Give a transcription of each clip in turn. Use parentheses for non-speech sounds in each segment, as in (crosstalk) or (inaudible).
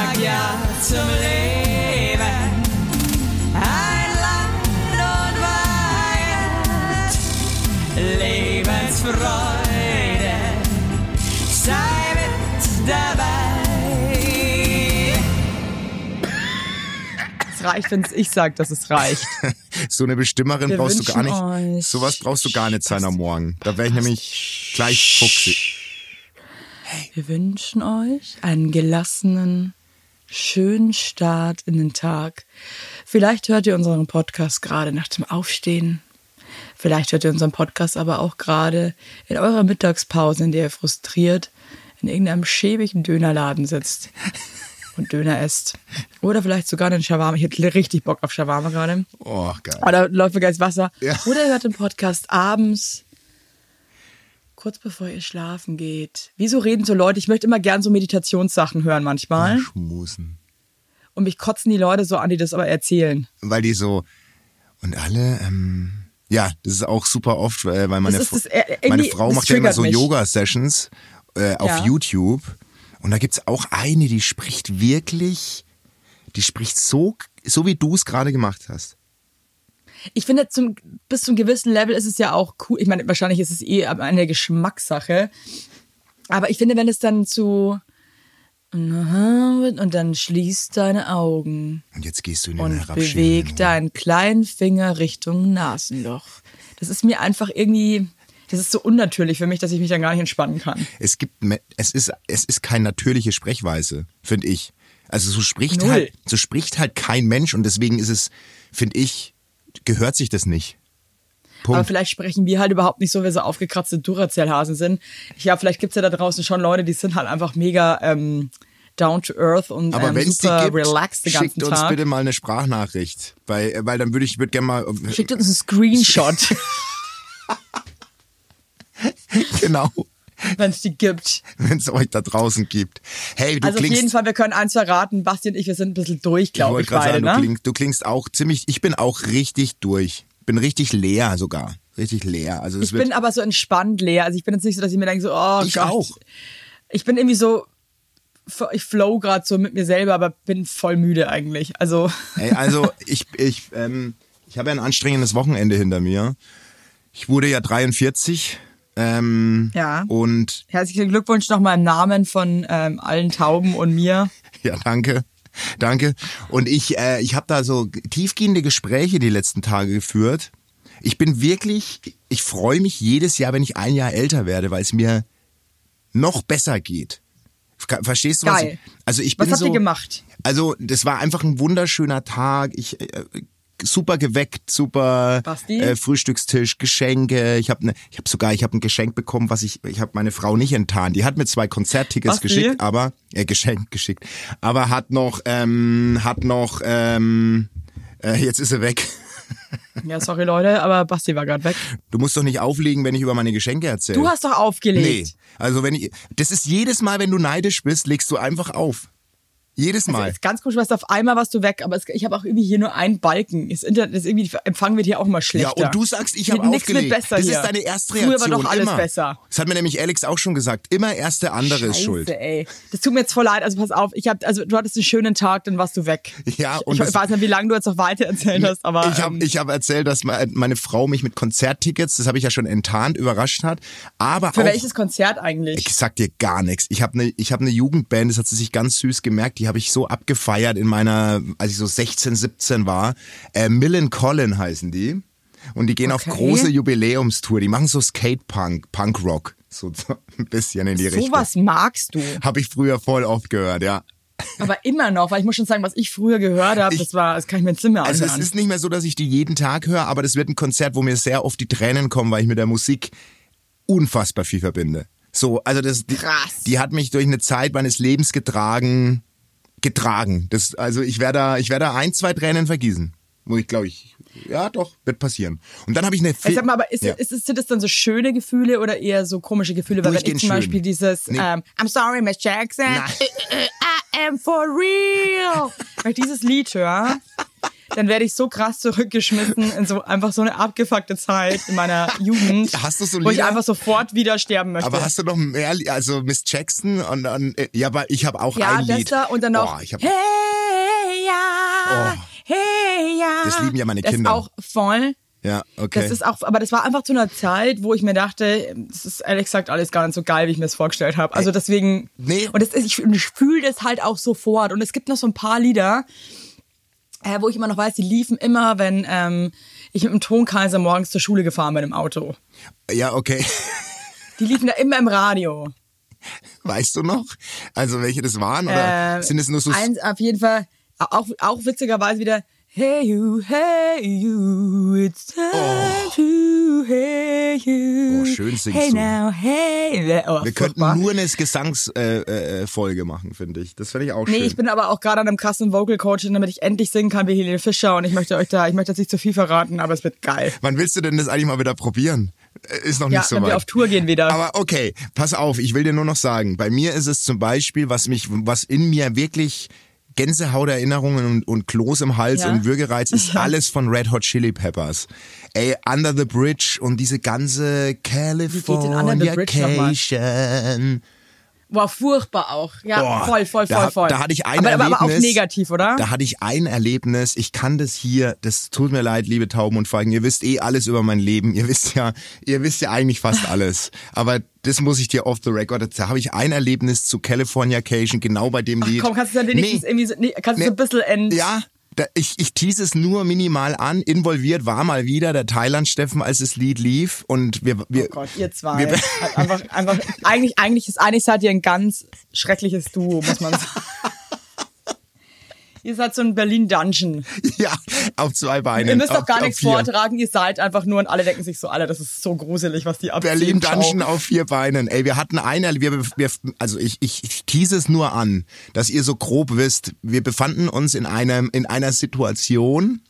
sag ja zum Leben. Ein Land und Weihend, Lebensfreude, sei mit dabei. Es reicht, wenn ich sage, dass es reicht. (laughs) So eine Bestimmerin Wir brauchst du gar nicht. euch- Sowas brauchst du gar nicht sein am Morgen. Da wäre ich nämlich gleich fuchsig. Wir wünschen euch einen gelassenen, schönen Start in den Tag. Vielleicht hört ihr unseren Podcast gerade nach dem Aufstehen. Vielleicht hört ihr unseren Podcast aber auch gerade in eurer Mittagspause, in der ihr frustriert in irgendeinem schäbigen Dönerladen sitzt und Döner esst. Oder vielleicht sogar einen Shawarma. Ich hätte richtig Bock auf Shawarma gerade. Oh, geil. Oder läuft mir gleich Wasser. Ja. Oder ihr hört den Podcast abends, kurz bevor ihr schlafen geht. Wieso reden so Leute? Ich möchte immer gern so Meditationssachen hören manchmal. Schmusen. Und mich kotzen die Leute so an, die das aber erzählen. Weil die so. Und alle, ähm, ja, das ist auch super oft, äh, weil meine, Fr- das, äh, irgendwie- meine Frau das macht ja immer so. Yoga-Sessions äh, auf Ja. YouTube. Und da gibt's auch eine, die spricht wirklich, die spricht so, so wie du es gerade gemacht hast. Ich finde, zum, bis zum gewissen Level ist es ja auch cool. Ich meine, wahrscheinlich ist es eh eine Geschmackssache. Aber ich finde, wenn es dann zu und dann schließ deine Augen Und jetzt gehst du in den und beweg deinen kleinen Finger Richtung Nasenloch. Das ist mir einfach irgendwie, das ist so unnatürlich für mich, dass ich mich dann gar nicht entspannen kann. Es gibt, es ist, es ist keine natürliche Sprechweise, finde ich. Also so spricht Null. halt, so spricht halt kein Mensch und deswegen ist es, finde ich, gehört sich das nicht. Aber Punkt. vielleicht sprechen wir halt überhaupt nicht so, wie so aufgekratzte Duracell-Hasen sind. Ja, vielleicht gibt's ja da draußen schon Leute, die sind halt einfach mega ähm, down to earth und Aber ähm, wenn es die super gibt, relaxed den ganzen schickt uns Tag. bitte mal eine Sprachnachricht, weil, weil dann würde ich, würde gerne mal, Schickt uns einen Screenshot, (laughs) genau, wenn es die gibt. (laughs) wenn es euch da draußen gibt. Hey, du also auf klingst, jeden Fall, wir können eins verraten, Basti und ich, wir sind ein bisschen durch, ich glaube wollte ich, gerade beide, sagen, du, ne? klingst, du klingst auch ziemlich, ich bin auch richtig durch. Bin richtig leer sogar. Richtig leer. Also Ich bin aber so entspannt leer. Also ich bin jetzt nicht so, dass ich mir denke, so, oh Ich Gott. auch. Ich bin irgendwie so, ich flow gerade so mit mir selber, aber bin voll müde eigentlich. Also (laughs) Ey, also ich, ich, ähm, ich habe ja ein anstrengendes Wochenende hinter mir. Ich wurde ja 43. Ähm, Ja. Und herzlichen Glückwunsch nochmal im Namen von ähm, allen Tauben und mir. (laughs) ja, danke. Danke. Und ich, äh, ich habe da so tiefgehende Gespräche die letzten Tage geführt. Ich bin wirklich, ich freue mich jedes Jahr, wenn ich ein Jahr älter werde, weil es mir noch besser geht. Ver- Verstehst du was? Geil. Ich, also ich Was bin habt so, ihr gemacht? Also das war einfach ein wunderschöner Tag. Ich äh, super geweckt, super äh, Frühstückstisch, Geschenke. Ich habe ne, ich habe sogar ich habe ein Geschenk bekommen, was ich ich habe meine Frau nicht enttarnt. Die hat mir zwei Konzerttickets Basti? geschickt, aber äh, geschenkt geschickt, aber hat noch ähm, hat noch ähm, äh, jetzt ist er weg. (laughs) Ja, sorry Leute, aber Basti war gerade weg. Du musst doch nicht auflegen, wenn ich über meine Geschenke erzähle. Du hast doch aufgelegt. nee, also wenn ich das ist jedes Mal, wenn du neidisch bist, legst du einfach auf. Jedes Also, Mal. ist ganz komisch, was auf einmal warst du weg, aber es, ich habe auch irgendwie hier nur einen Balken. Das Internet ist irgendwie, Empfang wird hier auch mal Ja, schlechter. und du sagst, ich habe aufgelegt. wird besser das hier. ist deine Erstreaktion. Früher war doch alles immer. besser. Das hat mir nämlich Alex auch schon gesagt. Immer erste andere ist Scheiße, schuld. ey. Das tut mir jetzt voll leid. Also pass auf, ich hab, also du hattest einen schönen Tag, dann warst du weg. Ja, und ich, ich weiß nicht, wie lange du jetzt noch weiter erzählt hast, aber ich habe ähm, ich hab erzählt, dass me- meine Frau mich mit Konzerttickets, das habe ich ja schon enttarnt, überrascht hat. Aber für auch, welches Konzert eigentlich? ich sag dir gar nichts. Ich habe eine hab ne Jugendband, das hat sie sich ganz süß gemerkt, die habe ich so abgefeiert in meiner, als ich so 16, 17 war. Äh, Millen Collin heißen die. Und die gehen auf Okay. große Jubiläumstour. Die machen so Skatepunk, Punkrock. So, so ein bisschen in die Richtung. Sowas magst du. Habe ich früher voll oft gehört, ja. Aber immer noch, weil ich muss schon sagen, was ich früher gehört habe, das war, das kann ich mir jetzt nicht mehr Also es anhören. ist nicht mehr so, dass ich die jeden Tag höre, aber das wird ein Konzert, wo mir sehr oft die Tränen kommen, weil ich mit der Musik unfassbar viel verbinde. So, also das, die, Krass. die hat mich durch eine Zeit meines Lebens getragen, getragen. Das, also ich werde da, ich werde da ein, zwei Tränen vergießen. Wo ich glaube ich, ja doch, wird passieren. Und dann habe ich eine Ich sag mal, aber ist, ja. ist, ist, sind das dann so schöne Gefühle oder eher so komische Gefühle? Weil wenn ich zum schön. Beispiel dieses Nee. ähm, I'm sorry, Miss Jackson. I am for real, wenn ich dieses Lied höre, dann werde ich so krass zurückgeschmissen in so einfach so eine abgefuckte Zeit in meiner Jugend, (laughs) Hast du so wo ich einfach sofort wieder sterben möchte. Aber hast du noch mehr, also Miss Jackson und dann, ja, aber ich habe auch ja, ein das Lied. da und dann noch Oh, ich hab, Hey ja, Oh. hey ja. Das lieben ja meine das Kinder. Ist auch voll. ja, okay. Das ist auch, aber das war einfach zu einer Zeit, wo ich mir dachte, das ist ehrlich gesagt alles gar nicht so geil, wie ich mir das vorgestellt habe. Also deswegen, Nee. und das ist, ich, ich fühle das halt auch sofort. Und es gibt noch so ein paar Lieder, äh, wo ich immer noch weiß, die liefen immer, wenn ähm, ich mit dem Tonkaiser morgens zur Schule gefahren bin im Auto. ja, okay. Die liefen da immer im Radio. Weißt du noch? Also welche das waren? Oder Äh, sind es nur so... Eins auf jeden Fall, auch, auch witzigerweise wieder, Hey you, hey you, it's time to hey you. Oh, schön singst hey du. now, hey. Oh, wir furchtbar. könnten nur eine Gesangsfolge äh, äh, machen, finde ich. Das finde ich auch Nee, schön. ich bin aber auch gerade an einem krassen Vocal Coaching, damit ich endlich singen kann wie Helene Fischer und ich möchte euch da, ich möchte jetzt nicht zu viel verraten, aber es wird geil. Wann willst du denn das eigentlich mal wieder probieren? Äh, Ist noch Ja, nicht so wenn weit. wir auf Tour gehen wieder. Aber okay, pass auf, ich will dir nur noch sagen, bei mir ist es zum Beispiel, was mich, was in mir wirklich Gänsehauterinnerungen und, und Kloß im Hals Ja. und Würgereiz ist (laughs) alles von Red Hot Chili Peppers. Ey, Under the Bridge und diese ganze denn Under War furchtbar auch. Ja, Boah, voll, voll, da, voll, voll. Da hatte ich ein aber, Erlebnis. aber auch negativ, oder? Da hatte ich ein Erlebnis. Ich kann das hier, das tut mir leid, liebe Tauben und Falken. Ihr wisst eh alles über mein Leben. Ihr wisst ja, ihr wisst ja eigentlich fast alles. Aber das muss ich dir off the record. Da habe ich ein Erlebnis zu Californication, genau bei dem Lied. Komm, kannst du dann wenigstens Nee. irgendwie so, nee, kannst du Nee. so ein bisschen end. Ja, da, ich, ich tease es nur minimal an. Involviert war mal wieder der Thailand-Steffen, als das Lied lief. Und wir, wir, Oh Gott, ihr zwei. Wir- einfach, einfach, eigentlich, eigentlich ist, eigentlich seid ihr ein ganz schreckliches Duo, muss man (laughs) sagen. Ihr seid so ein Berlin-Dungeon. (laughs) ja, auf zwei Beinen. Ihr müsst auf, doch gar auf nichts vier. vortragen, ihr seid einfach nur und alle denken sich so, alle, das ist so gruselig, was die abziehen. Berlin Ciao. Dungeon auf vier Beinen. Ey, wir hatten eine, wir, wir, also ich, ich, ich tease es nur an, dass ihr so grob wisst, wir befanden uns in einem, in einer Situation,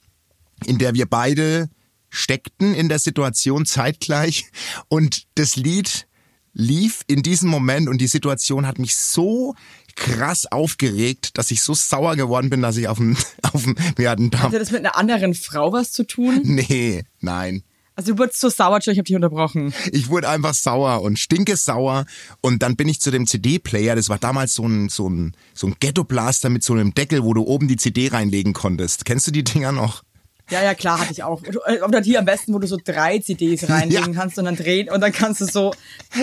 in der wir beide steckten in der Situation zeitgleich und das Lied lief in diesem Moment und die Situation hat mich so krass aufgeregt, dass ich so sauer geworden bin, dass ich auf dem, (laughs) auf dem, wir hatten da, Hatte das mit einer anderen Frau was zu tun? nee, nein. Also du wurdest so sauer, ich hab dich unterbrochen. Ich wurde einfach sauer und stinke sauer und dann bin ich zu dem CD-Player, das war damals so ein, so ein, so ein Ghetto-Blaster mit so einem Deckel, wo du oben die CD reinlegen konntest. Kennst du die Dinger noch? Ja, ja, klar, hatte ich auch. Oder hier am besten, wo du so drei CDs (laughs) reinlegen Ja. kannst und dann drehen und dann kannst du so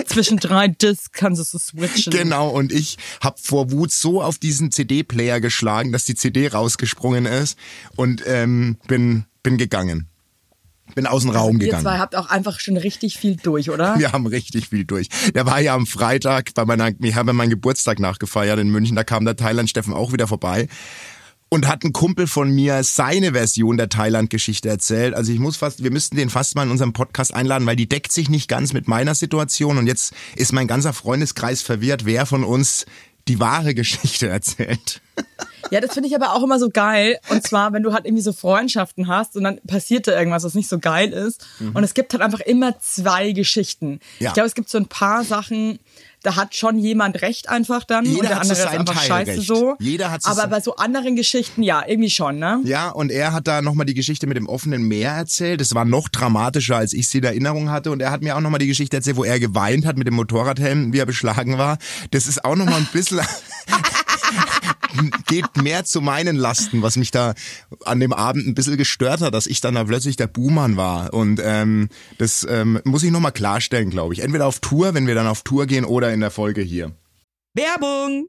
zwischen drei Discs kannst du so switchen. Genau, und ich hab vor Wut so auf diesen CD-Player geschlagen, dass die CD rausgesprungen ist und ähm, bin, bin gegangen. Bin aus dem Raum Ihr gegangen. zwei habt auch einfach schon richtig viel durch, oder? Wir haben richtig viel durch. Der war ja am Freitag bei meiner, wir haben meinen Geburtstag nachgefeiert in München, da kam der Thailand-Steffen auch wieder vorbei. Und hat ein Kumpel von mir seine Version der Thailand-Geschichte erzählt. Also ich muss fast, wir müssten den fast mal in unserem Podcast einladen, weil die deckt sich nicht ganz mit meiner Situation. Und jetzt ist mein ganzer Freundeskreis verwirrt, wer von uns die wahre Geschichte erzählt. Ja, das finde ich aber auch immer so geil. Und zwar, wenn du halt irgendwie so Freundschaften hast und dann passiert da irgendwas, was nicht so geil ist. Und es gibt halt einfach immer zwei Geschichten. Mhm. Ja. Ich glaube, es gibt so ein paar Sachen, da hat schon jemand recht einfach dann Jeder und der so andere ist einfach Teil scheiße recht. so. Jeder hat aber bei so anderen Geschichten, ja, irgendwie schon, ne? Ja, und er hat da nochmal die Geschichte mit dem offenen Meer erzählt. Das war noch dramatischer, als ich sie in Erinnerung hatte. Und er hat mir auch nochmal die Geschichte erzählt, wo er geweint hat mit dem Motorradhelm, wie er beschlagen war. Das ist auch nochmal ein bisschen... (laughs) (laughs) geht mehr zu meinen Lasten, was mich da an dem Abend ein bisschen gestört hat, dass ich dann da plötzlich der Buhmann war. Und ähm, das ähm, muss ich nochmal klarstellen, glaube ich. Entweder auf Tour, wenn wir dann auf Tour gehen, oder in der Folge hier. Werbung!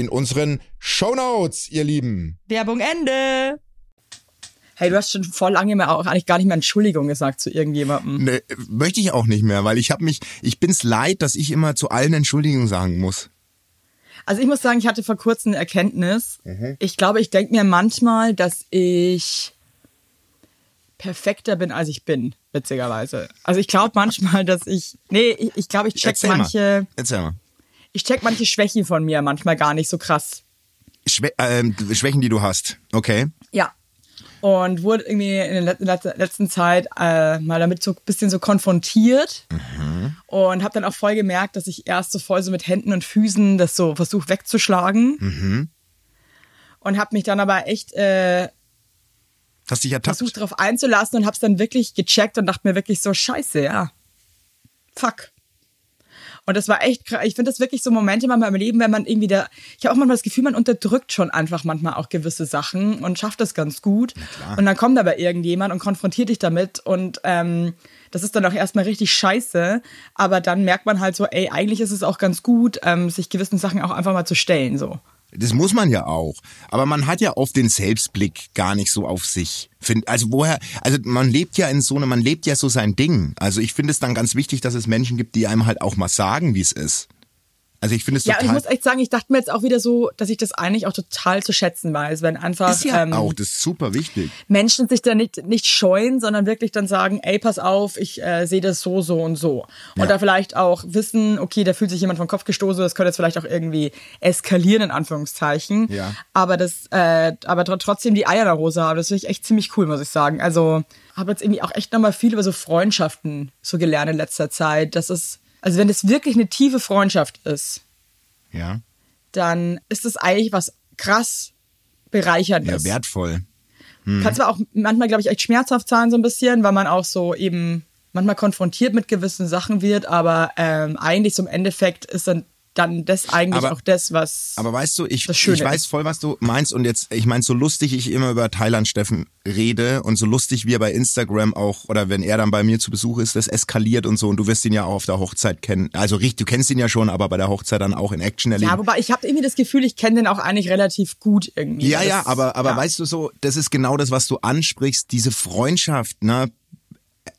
in unseren Shownotes, ihr Lieben. Werbung Ende. Hey, du hast schon vor lange mehr auch eigentlich gar nicht mehr Entschuldigung gesagt zu irgendjemandem. Ne, möchte ich auch nicht mehr, weil ich habe mich, ich bin's leid, dass ich immer zu allen Entschuldigungen sagen muss. Also ich muss sagen, ich hatte vor kurzem eine Erkenntnis. Ich glaube, ich denke mir manchmal, dass ich perfekter bin, als ich bin, witzigerweise. Also ich glaube manchmal, dass ich, nee, ich, ich glaube, ich check Erzähl manche, mal. Erzähl mal. Ich check manche Schwächen von mir manchmal gar nicht so krass. Schwä ähm, Schwächen, die du hast. Okay. Ja. Und wurde irgendwie in der let- let- letzten Zeit äh, mal damit so ein bisschen so konfrontiert. Und habe dann auch voll gemerkt, dass ich erst so voll so mit Händen und Füßen das so versucht wegzuschlagen. Und habe mich dann aber echt äh, Hast dich ertappt. versucht darauf einzulassen und habe es dann wirklich gecheckt und dachte mir wirklich so, scheiße, ja. Fuck. Und das war echt, ich finde das wirklich so Momente manchmal im Leben, wenn man irgendwie da, ich habe auch manchmal das Gefühl, man unterdrückt schon einfach manchmal auch gewisse Sachen und schafft das ganz gut. Und dann kommt aber irgendjemand und konfrontiert dich damit und ähm, das ist dann auch erstmal richtig scheiße, aber dann merkt man halt so, ey, eigentlich ist es auch ganz gut, ähm, sich gewissen Sachen auch einfach mal zu stellen, so. Das muss man ja auch. Aber man hat ja oft den Selbstblick gar nicht so auf sich. Also woher, also man lebt ja in so eine, man lebt ja so sein Ding. Also ich finde es dann ganz wichtig, dass es Menschen gibt, die einem halt auch mal sagen, wie es ist. Also ich finde es Ja, und ich total. muss echt sagen, ich dachte mir jetzt auch wieder so, dass ich das eigentlich auch total zu schätzen weiß, wenn einfach ist ja ähm, auch, das ist super wichtig. Menschen sich da nicht, nicht scheuen, sondern wirklich dann sagen, ey, pass auf, ich äh, sehe das so, so und so. Und Ja. da vielleicht auch wissen, okay, da fühlt sich jemand vom Kopf gestoßen, das könnte jetzt vielleicht auch irgendwie eskalieren, in Anführungszeichen. Ja. Aber das, äh, aber tr- trotzdem die Eier in der Hose haben, das finde ich echt ziemlich cool, muss ich sagen. Also habe jetzt irgendwie auch echt nochmal viel über so Freundschaften so gelernt in letzter Zeit. Das ist, also wenn das wirklich eine tiefe Freundschaft ist, Ja. dann ist es eigentlich was krass bereicherndes. Ja, wertvoll. Kann zwar auch manchmal, glaube ich, echt schmerzhaft sein, so ein bisschen, weil man auch so eben manchmal konfrontiert mit gewissen Sachen wird, aber ähm, eigentlich so im Endeffekt ist dann, dann das eigentlich Aber- auch das, was. Aber weißt du, ich, ich weiß voll, was du meinst. Und jetzt, ich meine, so lustig ich immer über Thailand Steffen rede und so lustig wie er bei Instagram auch, oder wenn er dann bei mir zu Besuch ist, das eskaliert und so. Und du wirst ihn ja auch auf der Hochzeit kennen. Also richtig, du kennst ihn ja schon, aber bei der Hochzeit dann auch in Action erleben. ja, wobei ich habe irgendwie das Gefühl, ich kenne den auch eigentlich relativ gut irgendwie. Ja, Das- ja, aber, aber ja. weißt du so, das ist genau das, was du ansprichst, diese Freundschaft, ne?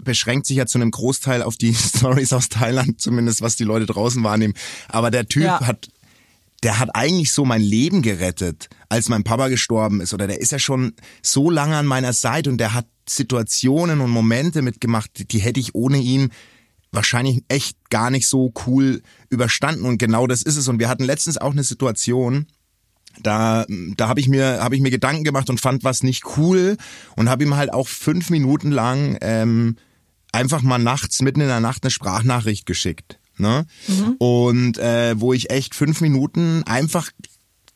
Beschränkt sich ja zu einem Großteil auf die (laughs) Stories aus Thailand, zumindest was die Leute draußen wahrnehmen. Aber der Typ Ja. hat, der hat eigentlich so mein Leben gerettet, als mein Papa gestorben ist. Oder der ist ja schon so lange an meiner Seite und der hat Situationen und Momente mitgemacht, die hätte ich ohne ihn wahrscheinlich echt gar nicht so cool überstanden. Und genau das ist es. Und wir hatten letztens auch eine Situation, da, da habe ich mir habe ich mir Gedanken gemacht und fand was nicht cool und habe ihm halt auch fünf Minuten lang ähm, einfach mal nachts mitten in der Nacht eine Sprachnachricht geschickt, ne? Und äh, wo ich echt fünf Minuten einfach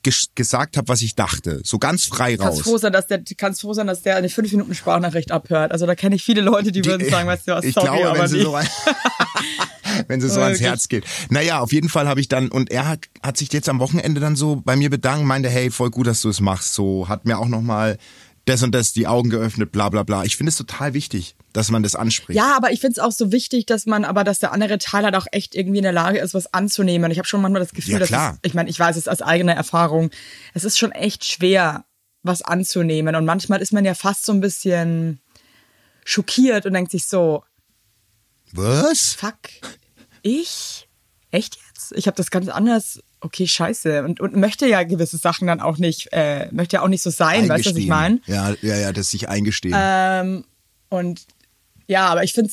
ges gesagt habe, was ich dachte, so ganz frei raus. Kannst froh, sein, dass der, kannst froh sein, dass der eine 5 Minuten Sprachnachricht abhört. Also da kenne ich viele Leute, die, würden (laughs) sagen, weißt du was, ich sorry, glaube, aber nicht. so, (laughs) (laughs) wenn sie so ans. Herz geht. Naja, auf jeden Fall habe ich dann, und er hat, hat sich jetzt am Wochenende dann so bei mir bedankt, meinte, hey, voll gut, dass du es machst. So, hat mir auch nochmal das und das die Augen geöffnet, bla bla bla. Ich finde es total wichtig, dass man das anspricht. Ja, aber ich finde es auch so wichtig, dass man, aber dass der andere Teil halt auch echt irgendwie in der Lage ist, was anzunehmen. Ich habe schon manchmal das Gefühl, Ja, dass es, ich meine, ich weiß es aus eigener Erfahrung, es ist schon echt schwer, was anzunehmen. Und manchmal ist man ja fast so ein bisschen schockiert und denkt sich so, Was? fuck, ich? Echt jetzt? Ich habe das ganz anders. Okay, scheiße. Und, und möchte ja gewisse Sachen dann auch nicht, äh, möchte ja auch nicht so sein, weißt du, was ich meine? Ja, ja, ja, das sich eingestehen. Ähm, und ja, aber ich finde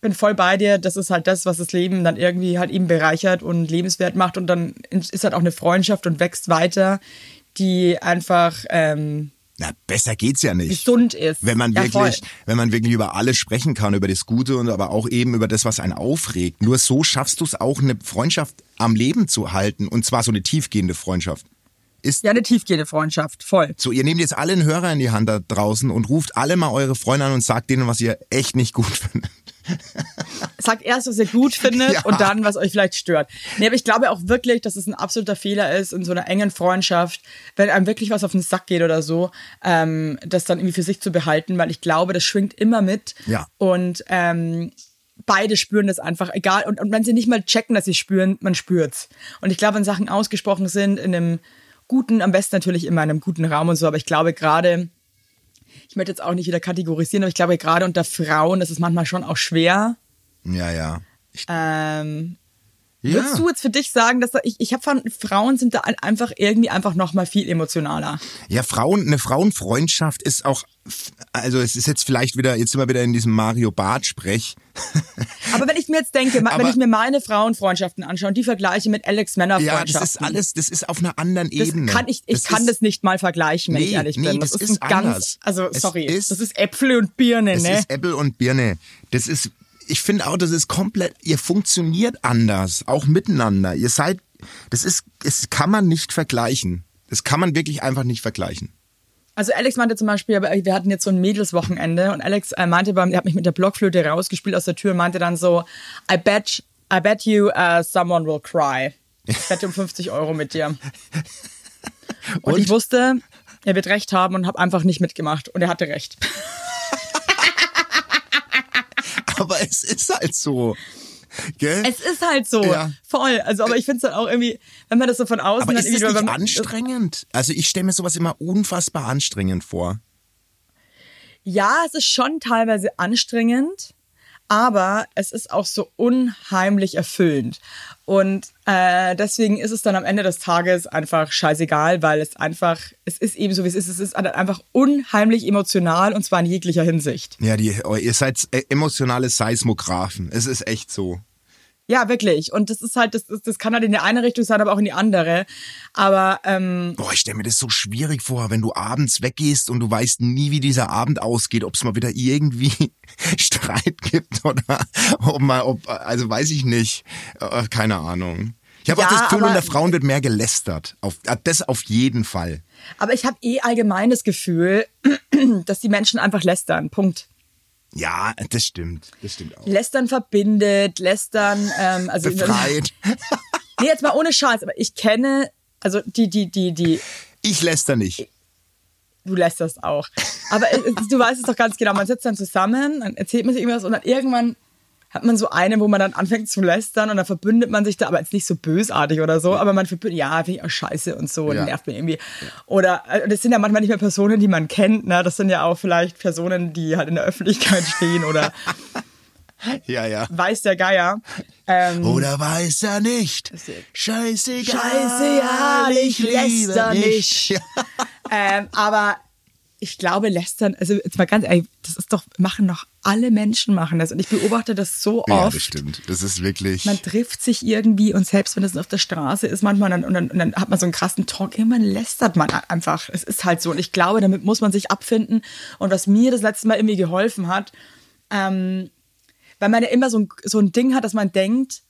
bin voll bei dir. Das ist halt das, was das Leben dann irgendwie halt eben bereichert und lebenswert macht. Und dann ist halt auch eine Freundschaft und wächst weiter, die einfach ähm, Na, besser geht's ja nicht. gesund ist. Wenn man Ja, wirklich, voll. wenn man wirklich über alles sprechen kann, über das Gute und aber auch eben über das, was einen aufregt. Nur so schaffst du es auch, eine Freundschaft am Leben zu halten. Und zwar so eine tiefgehende Freundschaft. Ist Ja, eine tiefgehende Freundschaft, voll. so, ihr nehmt jetzt alle einen Hörer in die Hand da draußen und ruft alle mal eure Freunde an und sagt denen, was ihr echt nicht gut (laughs) findet. Sagt erst, was ihr gut findet Ja. und dann, was euch vielleicht stört. Nee, aber ich glaube auch wirklich, dass es ein absoluter Fehler ist in so einer engen Freundschaft, wenn einem wirklich was auf den Sack geht oder so, ähm, das dann irgendwie für sich zu behalten, weil ich glaube, das schwingt immer mit. Ja. Und ähm, beide spüren das einfach, egal. Und, und wenn sie nicht mal checken, dass sie spüren, man spürt's. Und ich glaube, wenn Sachen ausgesprochen sind in einem guten, am besten natürlich immer in einem guten Raum und so, aber ich glaube gerade, ich möchte jetzt auch nicht wieder kategorisieren, aber ich glaube gerade unter Frauen, das ist manchmal schon auch schwer. Ja, ja. Ich, Ähm, ja. Würdest du jetzt für dich sagen, dass da, ich, ich habe von Frauen sind da einfach irgendwie einfach noch mal viel emotionaler. Ja, Frauen, eine Frauenfreundschaft ist auch, also es ist jetzt vielleicht wieder, jetzt sind wir wieder in diesem Mario Barth Sprech. (laughs) Aber wenn ich mir jetzt denke, ma- wenn Aber- ich mir meine Frauenfreundschaften anschaue und die vergleiche mit Alex Ja, Männerfreundschaften, das ist alles, das ist auf einer anderen das Ebene. kann ich, ich Das kann ist, das nicht mal vergleichen, wenn ich Nee, ehrlich nee, bin. das Das, ist ein ganz, also Es sorry, ist- das ist Äpfel und Birne, Es ne? ist Äpfel und Birne. Das ist, ich finde auch, das ist komplett, ihr funktioniert anders, auch miteinander. Ihr seid, das ist, es kann man nicht vergleichen. Das kann man wirklich einfach nicht vergleichen. Also Alex meinte zum Beispiel, wir hatten jetzt so ein Mädelswochenende und Alex äh, meinte, beim, er hat mich mit der Blockflöte rausgespielt aus der Tür und meinte dann so, I bet, I bet you uh, someone will cry. Ich wette um 50 Euro mit dir. Und, (laughs) Und? ich wusste, er wird recht haben und habe einfach nicht mitgemacht und er hatte recht. (laughs) Aber es ist halt so. Gell? Es ist halt so, Ja. voll. Also, aber ich finde es dann auch irgendwie, wenn man das so von außen Aber ist das irgendwie, nicht wenn man, anstrengend? Also ich stelle mir sowas immer unfassbar anstrengend vor. Ja, es ist schon teilweise anstrengend, aber es ist auch so unheimlich erfüllend. Und äh, deswegen ist es dann am Ende des Tages einfach scheißegal, weil es einfach, es ist eben so, wie es ist. Es ist einfach unheimlich emotional und zwar in jeglicher Hinsicht. Ja, die, ihr seid äh, emotionale Seismographen. Es ist echt so. Ja, wirklich. Und das ist halt, das, das das kann halt in die eine Richtung sein, aber auch in die andere. Aber ähm, Boah, ich stelle mir das so schwierig vor, wenn du abends weggehst und du weißt nie, wie dieser Abend ausgeht, ob es mal wieder irgendwie (laughs) Streit gibt oder ob mal, ob, also weiß ich nicht. Äh, keine Ahnung. Ich habe Ja, auch das Gefühl, unter Frauen wird mehr gelästert. Auf, äh, das auf jeden Fall. Aber ich habe eh allgemein das Gefühl, (clears throat) dass die Menschen einfach lästern. Punkt. Ja, das stimmt. Das stimmt auch. Lästern verbindet, lästern, ähm, also Befreit. Nee, jetzt mal ohne Scheiß, aber ich kenne, also die, die, die, die, Ich läster nicht. du lästerst auch. Aber äh, du weißt es doch ganz genau, man sitzt dann zusammen, dann erzählt man sich irgendwas und dann irgendwann hat man so eine, wo man dann anfängt zu lästern und dann verbündet man sich da, aber jetzt nicht so bösartig oder so, aber man verbündet, ja, finde ich auch scheiße und so, Ja. nervt mir irgendwie. Oder, äh, das sind ja manchmal nicht mehr Personen, die man kennt, ne, das sind ja auch vielleicht Personen, die halt in der Öffentlichkeit (laughs) stehen oder (laughs) Ja, ja. weiß der Geier. Ähm, Oder weiß er nicht? Scheißegal. Scheißegal, ich läster nicht. (laughs) Ja. Ähm, aber ich glaube, lästern, also jetzt mal ganz ehrlich, das ist doch, machen noch alle Menschen machen das. Und ich beobachte das so Ja, oft. das stimmt. Das ist wirklich. Man trifft sich irgendwie und selbst wenn es auf der Straße ist, manchmal dann, und, dann, und dann hat man so einen krassen Talk, irgendwann lästert man einfach. Es ist halt so. Und ich glaube, damit muss man sich abfinden. Und was mir das letzte Mal irgendwie geholfen hat, ähm, weil man ja immer so ein, so ein Ding hat, dass man denkt,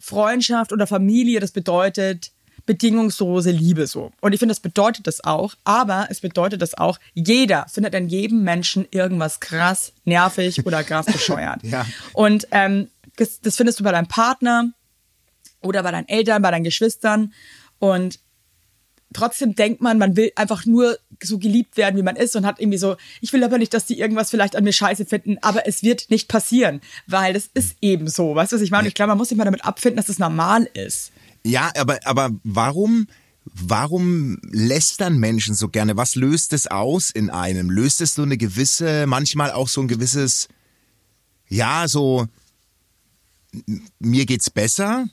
Freundschaft oder Familie, das bedeutet bedingungslose Liebe so. Und ich finde, das bedeutet das auch, aber es bedeutet das auch, jeder findet an jedem Menschen irgendwas krass nervig oder krass (laughs) bescheuert. Ja. Und ähm, das, das findest du bei deinem Partner oder bei deinen Eltern, bei deinen Geschwistern. Und trotzdem denkt man, man will einfach nur so geliebt werden, wie man ist und hat irgendwie so, ich will aber nicht, dass die irgendwas vielleicht an mir scheiße finden, aber es wird nicht passieren, weil das ist eben so. Weißt du, was ich meine? Ich glaube, man muss sich mal damit abfinden, dass das normal ist. Ja, aber, aber warum, warum lästern Menschen so gerne? Was löst es aus in einem? Löst es so eine gewisse, manchmal auch so ein gewisses, ja, so, mir geht's besser?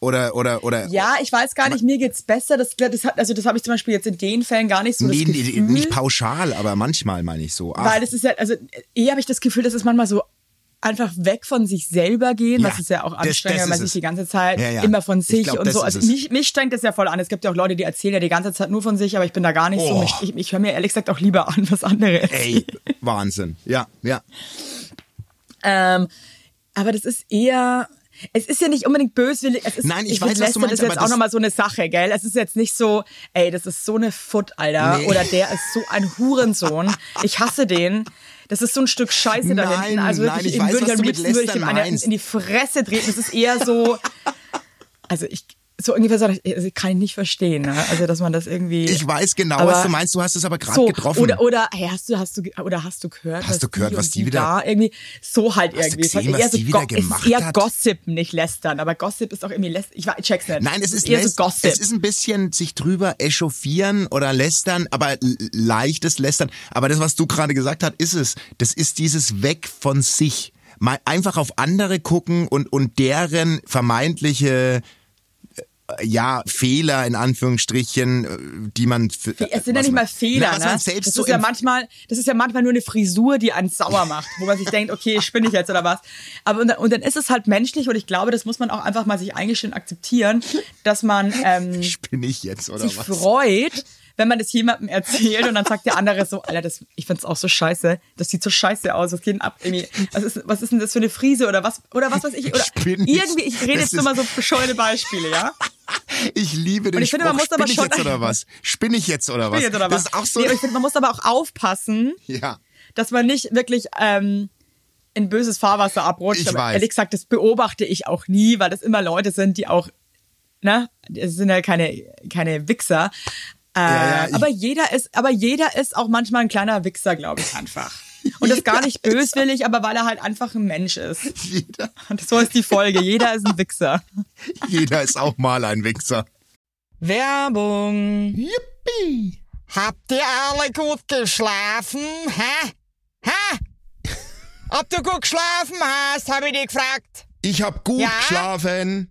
Oder, oder, oder. Ja, ich weiß gar nicht, mir geht's besser. Das, das hat, also das habe ich zum Beispiel jetzt in den Fällen gar nicht so Nee, Gefühl. nicht pauschal, aber manchmal meine ich so. Ach, Weil das ist ja, also eher habe ich das Gefühl, das ist manchmal so einfach weg von sich selber gehen, Ja, was ist ja auch das- anstrengend, das wenn man sich es. die ganze Zeit Ja, ja. immer von Ich sich glaub, und das so. Also mich, mich strengt das ja voll an. Es gibt ja auch Leute, die erzählen ja die ganze Zeit nur von sich, aber ich bin da gar nicht so. Oh. Ich, ich, ich höre mir ehrlich gesagt auch lieber an, was andere erzählen. Ey, Wahnsinn. Ja, ja. Ähm, aber das ist eher. Es ist ja nicht unbedingt böswillig. Es ist, Nein, ich find, weiß, was du meinst, ist jetzt aber auch das- nochmal so eine Sache, gell? Es ist jetzt nicht so, ey, das ist so eine Foot, Alter. Nee. Oder der ist so ein Hurensohn. Ich hasse den. Das ist so ein Stück Scheiße da Nein, hinten. Also wirklich, nein, ich weiß, würde ich am liebsten würde ich dem meinst. in die Fresse treten. Das ist eher so. (laughs) Also ich. So ungefähr so, also kann ich nicht verstehen, ne? Also dass man das irgendwie. Ich weiß genau, Aber- was du meinst. Du hast es aber gerade so, getroffen. Oder, oder, hey, hast du, hast du, oder hast du gehört, Hast du gehört, die was die wieder- da irgendwie, so halt irgendwie. Es ist gesehen, eher was so die wieder gemacht ist eher hat? Gossip, nicht lästern, aber Gossip ist auch irgendwie lästern. Ich, weiß- ich check's nicht. Nein, es ist, eher läst- so Gossip. es ist ein bisschen sich drüber echauffieren oder lästern, aber leichtes Lästern. Aber das, was du gerade gesagt hast, ist es. Das ist dieses Weg von sich. Mal einfach auf andere gucken und, und deren vermeintliche ja, Fehler in Anführungsstrichen, äh, die man es sind ja nicht mal Fehler, Na, ne? man selbst das so ist ja manchmal, das ist ja manchmal nur eine Frisur, die einen sauer macht, wo man sich denkt, okay, spinne ich jetzt oder was. Aber und dann, und dann ist es halt menschlich und ich glaube, das muss man auch einfach mal sich eingestehen, akzeptieren, dass man ähm, (laughs) Bin ich jetzt oder sich was? freut, wenn man das jemandem erzählt und dann sagt der andere so, Alter, das, ich find's auch so scheiße, das sieht so scheiße aus, was geht denn ab? Irgendwie, was ist, was ist denn das für eine Frise oder was, oder was weiß ich, oder ich- irgendwie, ich rede jetzt nur mal ist- so bescheuerte Beispiele, ja? (laughs) Ich liebe den Und ich finde, man Spruch, muss aber spinn ich schon- jetzt oder was? Spinn ich jetzt oder was? Ich jetzt oder das was? ist auch so. nee, aber ich finde, man muss aber auch aufpassen, ja. dass man nicht wirklich ähm, in böses Fahrwasser abrutscht. Ich aber weiß. ehrlich gesagt, das beobachte ich auch nie, weil das immer Leute sind, die auch, ne, das sind ja keine, keine Wichser. Äh, Ja, ja, ich- aber jeder ist, aber jeder ist auch manchmal ein kleiner Wichser, glaube ich einfach. Und das gar nicht böswillig, aber weil er halt einfach ein Mensch ist. Jeder, Und so ist die Folge. Jeder ist ein Wichser. jeder ist auch mal ein Wichser. Werbung. Yippie! Habt ihr alle gut geschlafen? Hä? Hä? Ob du gut geschlafen hast, habe ich dich gefragt. Ich hab gut Ja? geschlafen.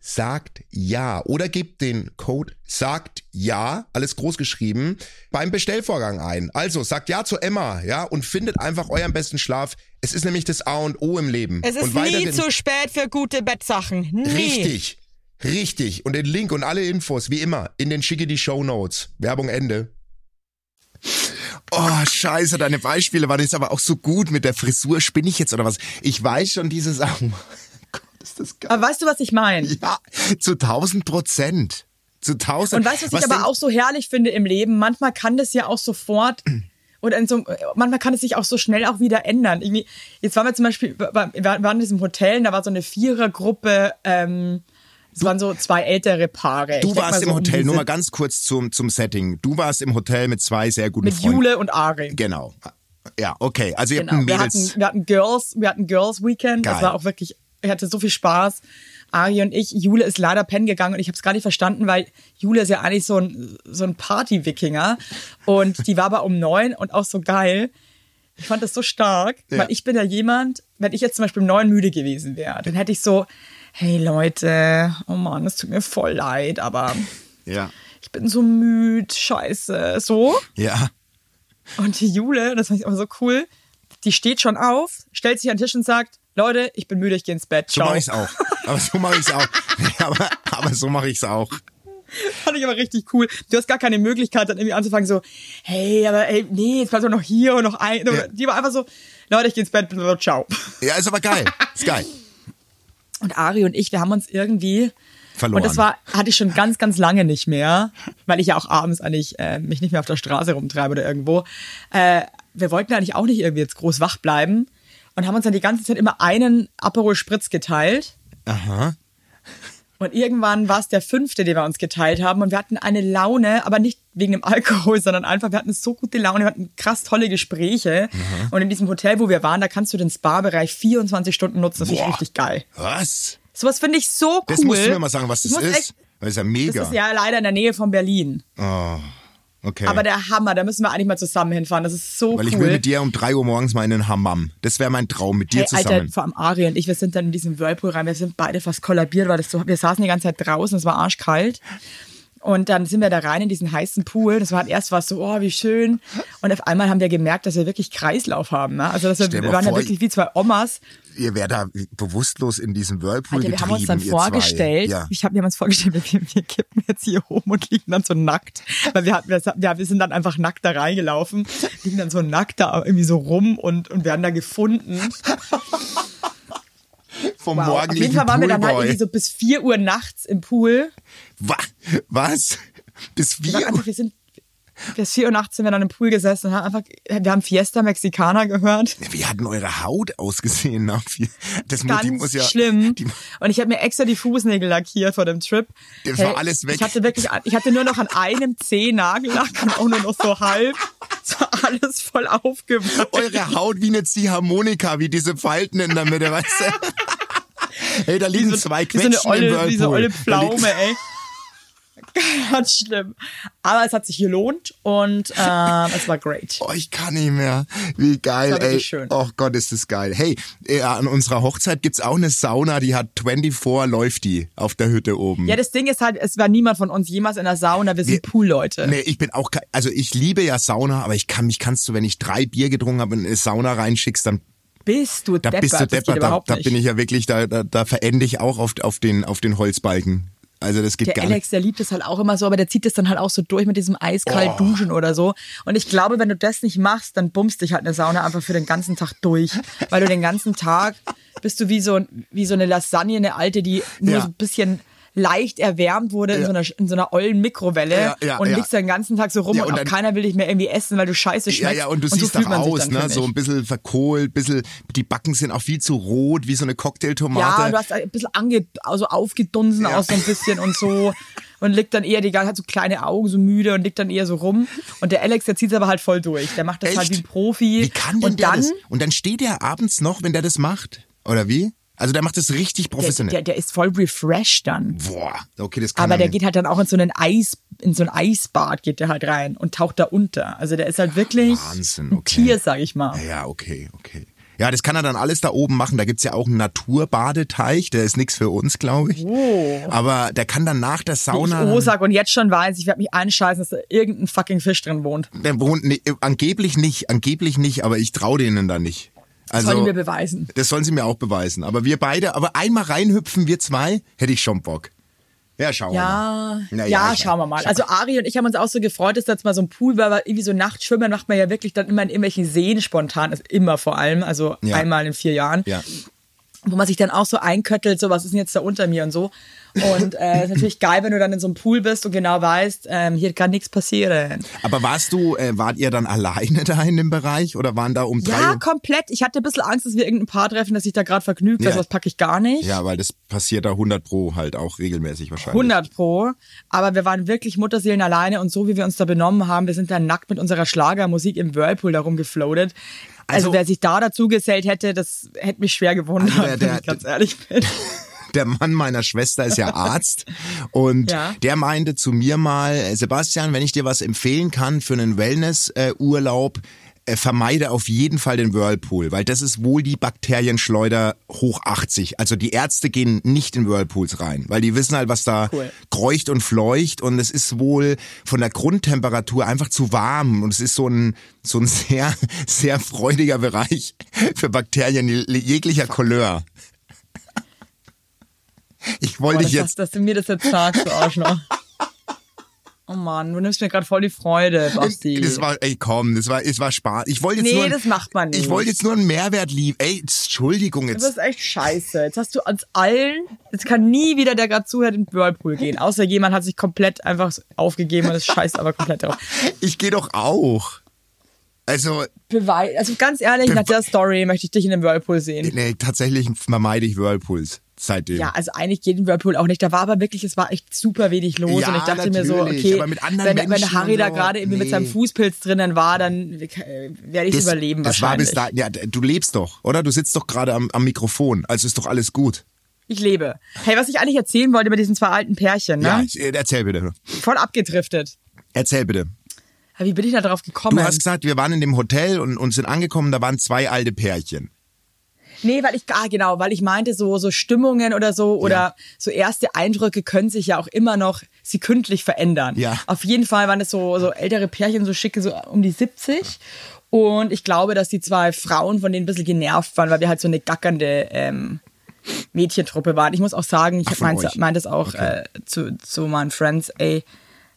sagt ja oder gebt den Code sagt ja, alles groß geschrieben, beim Bestellvorgang ein. Also sagt ja zu Emma, ja, und findet einfach euren besten Schlaf. Es ist nämlich das A und O im Leben. Es ist und nie zu spät für gute Bettsachen. Nie. Richtig. Richtig. Und den Link und alle Infos, wie immer, in den schicke die Show Notes. Werbung Ende. Oh, scheiße, deine Beispiele waren jetzt aber auch so gut mit der Frisur. Spinne ich jetzt oder was? Ich weiß schon diese Sachen. Ist das geil. Aber weißt du, was ich meine? Ja, zu 1000 Prozent. Zu 1000. Und weißt du, was, ich aber auch so herrlich finde im Leben? Manchmal kann das ja auch sofort (clears throat) oder in so, manchmal kann es sich auch so schnell auch wieder ändern. Irgendwie, jetzt waren wir zum Beispiel, wir waren wir in diesem Hotel, und da war so eine Vierergruppe, ähm, es waren so zwei ältere Paare. Du warst im so um Hotel, diese- nur mal ganz kurz zum, zum Setting. Du warst im Hotel mit zwei sehr guten mit Freunden. Jule und Ari. Genau. Ja, okay. Also ihr Genau. habt ein Wir Mädels... hatten, wir hatten Girls, wir hatten Girls Weekend. Geil. Das war auch wirklich, ich hatte so viel Spaß. Ari und ich, Jule ist leider pennen gegangen und ich habe es gar nicht verstanden, weil Jule ist ja eigentlich so ein, so ein Party-Wikinger und die war aber um neun und auch so geil. Ich fand das so stark, Ja. weil ich bin ja jemand, wenn ich jetzt zum Beispiel um neun müde gewesen wäre, dann hätte ich so, hey Leute, oh Mann, es tut mir voll leid, aber ja. ich bin so müde, scheiße, so. Ja. Und die Jule, das fand ich auch so cool, die steht schon auf, stellt sich an den Tisch und sagt, Leute, ich bin müde, ich gehe ins Bett. So Ciao. mache ich's auch. Aber so mache ich's auch. (laughs) (laughs) aber, aber so mache ich's auch. Fand ich aber richtig cool. Du hast gar keine Möglichkeit, dann irgendwie anzufangen, so, hey, aber ey, nee, jetzt bleibst du noch hier und noch ein. Ja. Die war einfach so, Leute, ich gehe ins Bett, ciao. Ja, ist aber geil. Ist geil. (laughs) Und Ari und ich, wir haben uns irgendwie Verloren. Und das war, hatte ich schon ganz, ganz lange nicht mehr, weil ich ja auch abends eigentlich äh, mich nicht mehr auf der Straße rumtreibe oder irgendwo. Äh, wir wollten eigentlich auch nicht irgendwie jetzt groß wach bleiben und haben uns dann die ganze Zeit immer einen Aperol Spritz geteilt. Aha. Und irgendwann war es der fünfte, den wir uns geteilt haben. Und wir hatten eine Laune, aber nicht wegen dem Alkohol, (laughs) sondern einfach, wir hatten so gute Laune, wir hatten krass tolle Gespräche. Und in diesem Hotel, wo wir waren, da kannst du den Spa-Bereich 24 Stunden nutzen. Das finde ich Boah. richtig geil. Was? Sowas finde ich so cool. Das musst du mir mal sagen, was das ist. echt- Das ist ja mega. Das ist ja leider in der Nähe von Berlin. oh, okay. Aber der Hammer, da müssen wir eigentlich mal zusammen hinfahren. Das ist so Weil cool. ich will mit dir um drei Uhr morgens mal in den Hammam. Das wäre mein Traum, mit dir Hey, zusammen. Alter, vor allem Ari und ich, wir sind dann in diesem Whirlpool rein. Wir sind beide fast kollabiert, weil das so, wir saßen die ganze Zeit draußen, es war arschkalt. Und dann sind wir da rein in diesen heißen Pool. Das war halt erst was so, oh, wie schön. Und auf einmal haben wir gemerkt, dass wir wirklich Kreislauf haben. Ne? Also dass wir, wir waren vor, wirklich wie zwei Omas. ihr wärt da bewusstlos in diesem Whirlpool Alter, wir getrieben, haben uns dann vorgestellt. Ja. ich hab, wir haben uns vorgestellt, wir, wir kippen jetzt hier rum und liegen dann so nackt. Weil wir, hatten, wir, wir sind dann einfach nackt da reingelaufen, liegen dann so nackt da irgendwie so rum und, und werden da gefunden. Vom Wow. Auf morgendlichen jeden Fall waren wir dann halt Poolboy. irgendwie so bis 4 Uhr nachts im Pool. Wa- Was? Bis Wir, vier? einfach, wir sind bis 4 Uhr nachts sind wir dann im Pool gesessen und haben einfach, wir haben Fiesta Mexicana gehört. Wie hat denn eure Haut ausgesehen nach vier? Das muss, Ganz die muss ja, schlimm. Die, und ich habe mir extra die Fußnägel lackiert vor dem Trip. Das war alles weg. Ich hatte wirklich, ich hatte nur noch an einem Zeh Nagellack und auch nur noch so halb. Es war alles voll aufgeweicht. eure Haut wie eine Ziehharmonika, wie diese Falten in der Mitte, weißt du? (laughs) Hey, da liegen zwei Wie so eine Quetschen im olle, Whirlpool. wie so olle Pflaume, ey. Ganz schlimm. Aber es hat sich gelohnt und ähm, es war great. Oh, ich kann nicht mehr. Wie geil, ey. schön. Oh Gott, ist das geil. Hey, äh, an unserer Hochzeit gibt's auch eine Sauna, die hat 24 läuft die auf der Hütte oben. Ja, das Ding ist halt, es war niemand von uns jemals in der Sauna. Wir sind Pool-Leute. Nee, ich bin auch, also ich liebe ja Sauna, aber ich kann mich, kannst du, wenn ich drei Bier getrunken habe und in eine Sauna reinschickst, dann Bist du da deppert, bist du deppert, da, da bin ich ja wirklich, da, da, da verende ich auch auf, auf, den, auf den Holzbalken. Also das geht Der gar Alex, nicht. der liebt es halt auch immer so, aber der zieht es dann halt auch so durch mit diesem eiskalt Duschen oder so. Und ich glaube, wenn du das nicht machst, dann bummst dich halt eine Sauna einfach für den ganzen Tag durch. Weil du den ganzen Tag bist du wie so, wie so eine Lasagne, eine alte, die nur Ja. so ein bisschen leicht erwärmt wurde in, so einer, in so einer ollen Mikrowelle Ja, ja, und ja. liegst den ganzen Tag so rum Ja, und, und dann- keiner will dich mehr irgendwie essen, weil du scheiße Ja, schmeckst. ja, und du so siehst fühlt doch man sich aus, ne? So ein bisschen verkohlt, bisschen, die Backen sind auch viel zu rot, wie so eine Cocktailtomate. Ja, und du hast ein bisschen ange, also aufgedunsen Ja. aus so ein bisschen und so. Und liegt dann eher die ganze hat so kleine Augen, so müde und liegt dann eher so rum. Und der Alex, der zieht aber halt voll durch. Der macht das Echt? halt wie ein Profi. Wie kann denn und der dann, das? Und dann steht der abends noch, wenn der das macht? Oder wie? Also der macht das richtig der, professionell. der, der ist voll refreshed dann. Boah, okay, das kann Aber er der nicht. geht halt dann auch in so einen Eis, in so ein Eisbad geht der halt rein und taucht da unter. Also der ist halt wirklich Wahnsinn, ein okay. Tier, sag ich mal. Ja, okay, okay. Ja, das kann er dann alles da oben machen. Da gibt's ja auch einen Naturbadeteich, der ist nix für uns, glaube ich. Aber der kann dann nach der Wie ich Sauna. O sag und jetzt schon weiß, ich werde mich einscheißen, dass da irgendein fucking Fisch drin wohnt. der wohnt nee, angeblich nicht, angeblich nicht, aber ich trau denen da nicht. Also, Sollen die mir beweisen. Das sollen sie mir auch beweisen. Aber wir beide, aber einmal reinhüpfen, wir zwei, hätte ich schon Bock. Ja, schauen Ja, wir mal. ja, ich- schauen wir mal. Also Ari und ich haben uns auch so gefreut, dass da jetzt mal so ein Pool war, weil irgendwie so Nachtschwimmen macht man ja wirklich dann immer in irgendwelchen Seen spontan, also immer vor allem, also Ja. einmal in vier Jahren, ja. wo man sich dann auch so einköttelt, so was ist denn jetzt da unter mir und so. Und äh, ist natürlich geil, wenn du dann in so einem Pool bist und genau weißt, ähm, hier kann nichts passieren. Aber warst du, äh, wart ihr dann alleine (laughs) da in dem Bereich oder waren da um drei Ja, Uhr? komplett. Ich hatte ein bisschen Angst, dass wir irgendein Paar treffen, das sich da gerade vergnügt, Ja. weil sowas packe ich gar nicht. Ja, weil das passiert da 100 pro halt auch regelmäßig wahrscheinlich. 100 pro. Aber wir waren wirklich Mutterseelen alleine und so wie wir uns da benommen haben, wir sind dann nackt mit unserer Schlagermusik im Whirlpool darum gefloatet. Also, Also- wer sich da dazu gesellt hätte, das hätte mich schwer gewundert, Also der- der- wenn ich ganz ehrlich bin. (laughs) Der Mann meiner Schwester ist ja Arzt und Ja. der meinte zu mir mal, Sebastian, wenn ich dir was empfehlen kann für einen Wellness-Urlaub, äh, vermeide auf jeden Fall den Whirlpool, weil das ist wohl die Bakterienschleuder hoch 80. Also die Ärzte gehen nicht in Whirlpools rein, weil die wissen halt, was da Cool. kreucht und fleucht und es ist wohl von der Grundtemperatur einfach zu warm und es ist so ein so ein (laughs) sehr sehr freudiger Bereich für Bakterien jeglicher Couleur. Ich wollte dich das, jetzt dass du mir das jetzt sagst, du Arschloch. Oh Mann, du nimmst mir gerade voll die Freude, Basti. Das war, ey, komm, das war, es war Spaß. Ich wollte jetzt Nee, nur, das macht man nicht. Ich wollte jetzt nur einen Mehrwert liefern. Ey, Entschuldigung Das jetzt. ist echt scheiße. Jetzt hast du uns allen, jetzt kann nie wieder, der gerade zuhört, in den Whirlpool gehen. Außer jemand hat sich komplett einfach aufgegeben und es scheißt aber komplett drauf. (laughs) Ich gehe doch auch. Also, Beweis, also ganz ehrlich, nach der Story möchte ich dich in dem Whirlpool sehen. nee, tatsächlich vermeide ich Whirlpools seitdem. Ja, also eigentlich geht ein Whirlpool auch nicht. Da war aber wirklich, es war echt super wenig los. Ja, und ich dachte mir so, okay, wenn, wenn Harry und da so, gerade irgendwie mit nee. seinem Fußpilz drinnen war, dann äh, werde ich das, überleben das war wahrscheinlich. bis da. Ja, du lebst doch, oder? Du sitzt doch gerade am, am Mikrofon. Also ist doch alles gut. Ich lebe. Hey, was ich eigentlich erzählen wollte über diesen zwei alten Pärchen, ne? Ja, äh, erzähl bitte. Voll abgedriftet. Erzähl bitte. Wie bin ich da drauf gekommen? Du hast gesagt, wir waren in dem Hotel und, und sind angekommen, da waren zwei alte Pärchen. Nee, weil ich, ah, genau, weil ich meinte, so, so Stimmungen oder so oder Ja. so erste Eindrücke können sich ja auch immer noch sekündlich verändern. Ja. Auf jeden Fall waren es so, so ältere Pärchen, so schicke, so um die 70. Und ich glaube, dass die zwei Frauen von denen ein bisschen genervt waren, weil wir halt so eine gackernde ähm, Mädchentruppe waren. Ich muss auch sagen, ich meinte meint es auch äh, zu, zu meinen Friends, ey,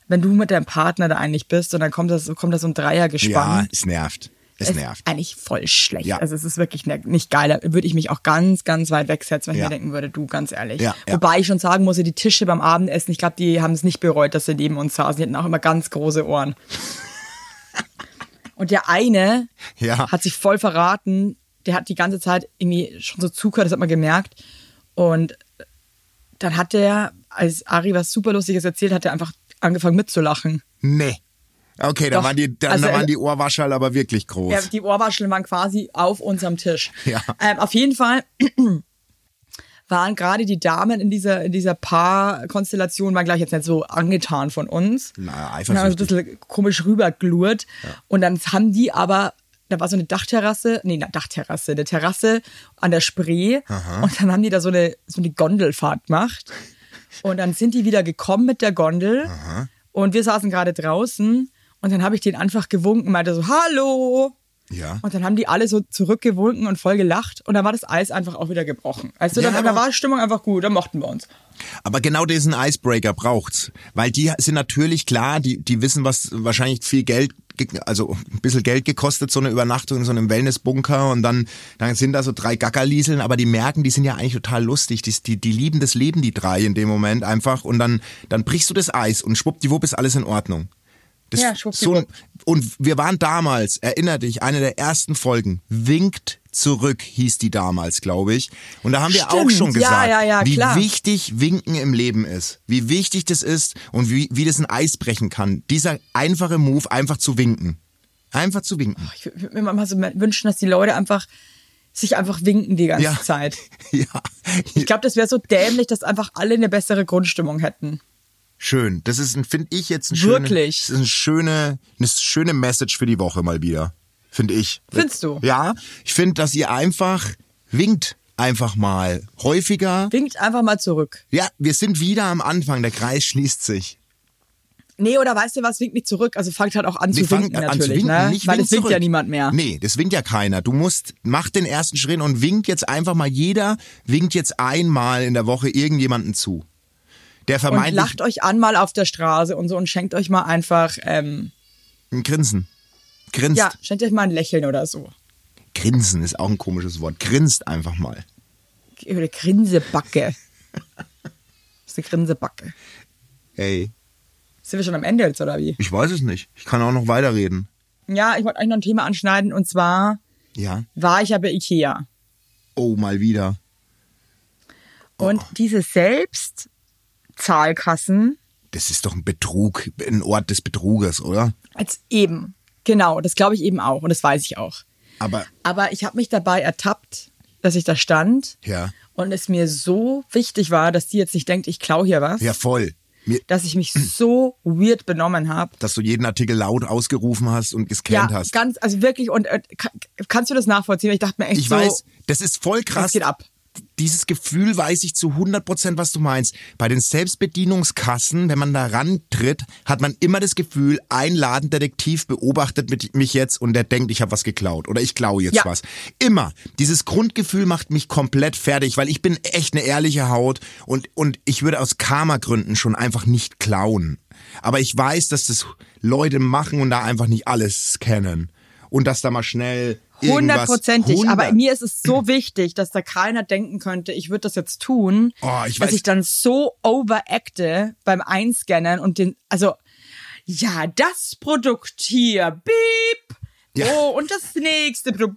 wenn du mit deinem Partner da eigentlich bist und dann kommt das, kommt das so ein Ja, Dreiergespann. es nervt. Es Es nervt. eigentlich voll schlecht. Ja. Also es ist wirklich ne- nicht geil. Da würde ich mich auch ganz, ganz weit wegsetzen, wenn ich Ja. mir denken würde, du, ganz ehrlich. Ja. Wobei ich schon sagen muss, die Tische beim Abendessen, ich glaube, die haben es nicht bereut, dass sie neben uns saßen. Die hatten auch immer ganz große Ohren. (laughs) Und der eine Ja. hat sich voll verraten. Der hat die ganze Zeit irgendwie schon so zugehört, das hat man gemerkt. Und dann hat der, als Ari was super Lustiges erzählt, hat er einfach angefangen mitzulachen. Nee. Okay, da waren die, da, Also, da waren äh, die Ohrwaschel aber wirklich groß. Ja, die Ohrwascheln waren quasi auf unserem Tisch. Ja. Ähm, auf jeden Fall (clears throat) waren gerade die Damen in dieser, in dieser Paarkonstellation, waren gleich jetzt nicht so angetan von uns. Na, Und haben eifersüchtig. ein bisschen komisch rüberglurt. Und dann haben die aber, da war so eine Dachterrasse, nee, eine Dachterrasse, eine Terrasse an der Spree. Und dann haben die da so eine, so eine Gondelfahrt gemacht. Und dann sind die wieder gekommen mit der Gondel. Und wir saßen gerade draußen. Und dann habe ich den einfach gewunken, meinte so, hallo. Ja. Und dann haben die alle so zurückgewunken und voll gelacht. Und dann war das Eis einfach auch wieder gebrochen. Also Ja, dann, da aber- war die Stimmung einfach gut, da mochten wir uns. Aber genau diesen Icebreaker braucht's. Weil die sind natürlich klar, die, die wissen, was wahrscheinlich viel Geld, ge- also ein bisschen Geld gekostet, so eine Übernachtung in so einem Wellnessbunker und dann, dann sind da so drei Gackerlieseln, aber die merken, die sind ja eigentlich total lustig. Die, die, die lieben das Leben, die drei in dem Moment einfach und dann, dann brichst du das Eis und schwuppdiwupp ist alles in Ordnung. Das, Ja, so, und wir waren damals, erinner dich, eine der ersten Folgen, Winkt zurück hieß die damals, glaube ich. Und da haben wir auch Stimmt. schon Ja, gesagt, ja, ja, wie klar. wichtig Winken im Leben ist. Wie wichtig das ist und wie, wie das ein Eis brechen kann. Dieser einfache Move, einfach zu winken. Einfach zu winken. Ich würde mir manchmal so wünschen, dass die Leute einfach sich einfach winken die ganze Ja. Zeit. (laughs) Ja, Ich glaube, das wäre so dämlich, dass einfach alle eine bessere Grundstimmung hätten. Schön. Das ist, finde ich jetzt ein Wirklich? Schöne, das ist eine schöne, eine schöne Message für die Woche mal wieder. Finde ich. Findest du? Ja, ich finde, dass ihr einfach winkt. Einfach mal. Häufiger. Winkt einfach mal zurück. Ja, wir sind wieder am Anfang. Der Kreis schließt sich. Nee, oder weißt du was, winkt nicht zurück. Also fangt halt auch an Wir zu winken natürlich, an zu winken, ne? nicht Weil es winkt zurück. ja niemand mehr. Nee, das winkt ja keiner. Du musst, mach den ersten Schritt und winkt jetzt einfach mal jeder, winkt jetzt einmal in der Woche irgendjemanden zu. Der Und vermeintlich lacht euch an mal auf der Straße und so und schenkt euch mal einfach, ähm, ein Grinsen. Grinst. ja, schenkt euch mal ein Lächeln oder so. Grinsen ist auch ein komisches Wort. Grinst einfach mal. Eine Grinsebacke. Das ist eine Grinsebacke. Ey, Sind wir schon am Ende jetzt, oder wie? ich weiß es nicht. Ich kann auch noch weiterreden. Ja, ich wollte eigentlich noch ein Thema anschneiden und zwar Ja. war ich ja bei Ikea. Oh, mal wieder. Und diese Selbstzahlkassen Das ist doch ein Betrug, ein Ort des Betruges, oder? als eben. Genau, das glaube ich eben auch und das weiß ich auch. Aber, Aber ich habe mich dabei ertappt, dass ich da stand ja. und es mir so wichtig war, dass die jetzt nicht denkt, ich klaue hier was. Ja, voll. Mir- dass ich mich so weird benommen habe. Dass du jeden Artikel laut ausgerufen hast und gescannt Ja, hast. ganz, also wirklich, und äh, ka- kannst du das nachvollziehen? Ich dachte mir echt Ich so, weiß, das ist voll krass. was geht ab? Dieses Gefühl weiß ich zu 100 Prozent, was du meinst. Bei den Selbstbedienungskassen, wenn man da rantritt, hat man immer das Gefühl, ein Ladendetektiv beobachtet mich jetzt und der denkt, ich habe was geklaut oder ich klaue jetzt Ja. was. Immer. Dieses Grundgefühl macht mich komplett fertig, weil ich bin echt eine ehrliche Haut und, und ich würde aus Karma-Gründen schon einfach nicht klauen. Aber ich weiß, dass das Leute machen und da einfach nicht alles scannen. Und dass da mal schnell. Hundertprozentig. Aber 100. mir ist es so wichtig, dass da keiner denken könnte, ich würde das jetzt tun, Oh, ich dass ich dann so overacte beim Einscannen und den, also, ja, das Produkt hier, beep. Ja. Oh, und das nächste beep.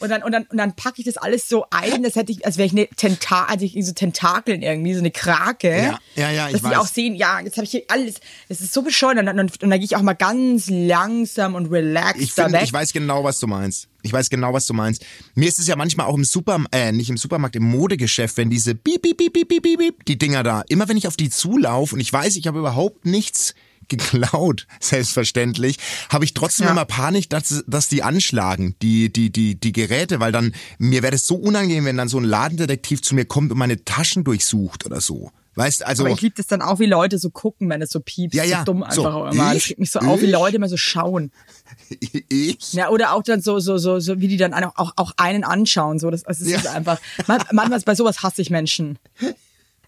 Und dann, und dann, und dann packe ich das alles so ein, das hätte ich, als wäre ich eine Tenta, also ich so Tentakeln irgendwie, so eine Krake. Ja, ja, ja, ich Dass die weiß. auch sehen, ja, jetzt habe ich hier alles, es ist so bescheuert. Und dann, und dann gehe ich auch mal ganz langsam und relaxed Ich da finde, weg. ich weiß genau, was du meinst. Ich weiß genau, was du meinst. Mir ist es ja manchmal auch im Super, äh, nicht im Supermarkt, im Modegeschäft, wenn diese Piep, Piep, Piep, Piep, Piep, Piep, die Dinger da, immer wenn ich auf die zulaufe und ich weiß, ich habe überhaupt nichts geklaut, selbstverständlich, habe ich trotzdem Ja. immer Panik, dass, dass die anschlagen, die, die, die, die Geräte, weil dann, mir wäre das so unangenehm, wenn dann so ein Ladendetektiv zu mir kommt und meine Taschen durchsucht oder so. Weißt, also. Aber ich liebe das dann auch, wie Leute so gucken, wenn es so piepst. Ja, ja. So dumm So, einfach auch immer. Das ich? regt mich so auf, wie Ich? Leute immer so schauen. ich? Ja, oder auch dann so, so, so, so wie die dann auch, auch, auch einen anschauen. So, das, das ist Ja. einfach. Man, manchmal bei sowas hasse ich Menschen.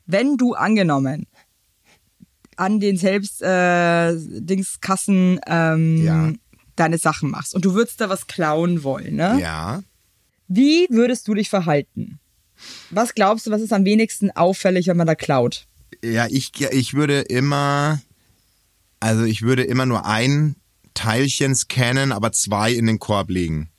Wenn du angenommen an den selbst äh, ähm, Ja. deine Sachen machst und du würdest da was klauen wollen, ne? Ja. Wie würdest du dich verhalten? Was glaubst du, was ist am wenigsten auffällig, wenn man da klaut? Ja, ich, ich würde immer, also ich würde immer nur ein Teilchen scannen, aber zwei in den Korb legen.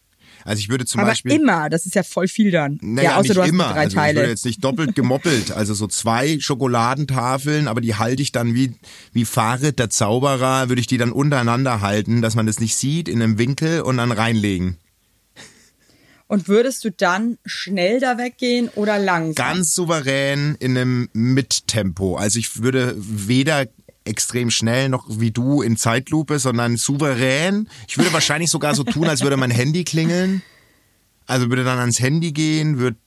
Also ich würde zum Aber Beispiel. immer, das ist ja voll viel dann. Naja, ja, außer du hast immer. drei also ich Teile. würde jetzt nicht doppelt gemoppelt. Also so zwei Schokoladentafeln, aber die halte ich dann wie, wie Farid, der Zauberer, würde ich die dann untereinander halten, dass man das nicht sieht, in einem Winkel und dann reinlegen. Und würdest du dann schnell da weggehen oder langsam? Ganz souverän in einem Mittempo. Also ich würde weder extrem schnell noch wie du in Zeitlupe, sondern souverän. Ich würde wahrscheinlich sogar so tun, als würde mein Handy klingeln. Also würde dann ans Handy gehen, würde